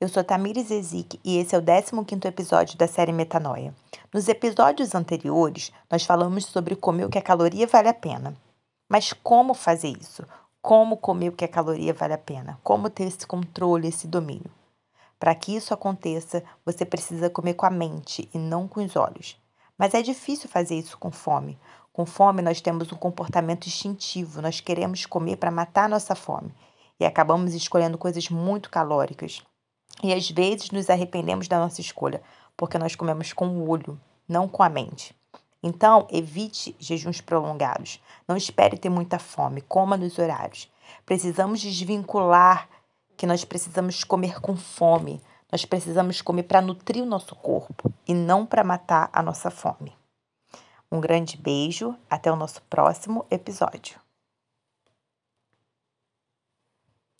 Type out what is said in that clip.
Eu sou Tamires Ezik e esse é o 15º episódio da série Metanoia. Nos episódios anteriores, nós falamos sobre comer o que a caloria vale a pena. Mas como fazer isso? Como comer o que a caloria vale a pena? Como ter esse controle, esse domínio? Para que isso aconteça, você precisa comer com a mente e não com os olhos. Mas é difícil fazer isso com fome. Com fome, nós temos um comportamento instintivo, nós queremos comer para matar nossa fome e acabamos escolhendo coisas muito calóricas. E às vezes nos arrependemos da nossa escolha, porque nós comemos com o olho, não com a mente. Então, evite jejuns prolongados. Não espere ter muita fome, coma nos horários. Precisamos desvincular que nós precisamos comer com fome. Nós precisamos comer para nutrir o nosso corpo e não para matar a nossa fome. Um grande beijo, até o nosso próximo episódio.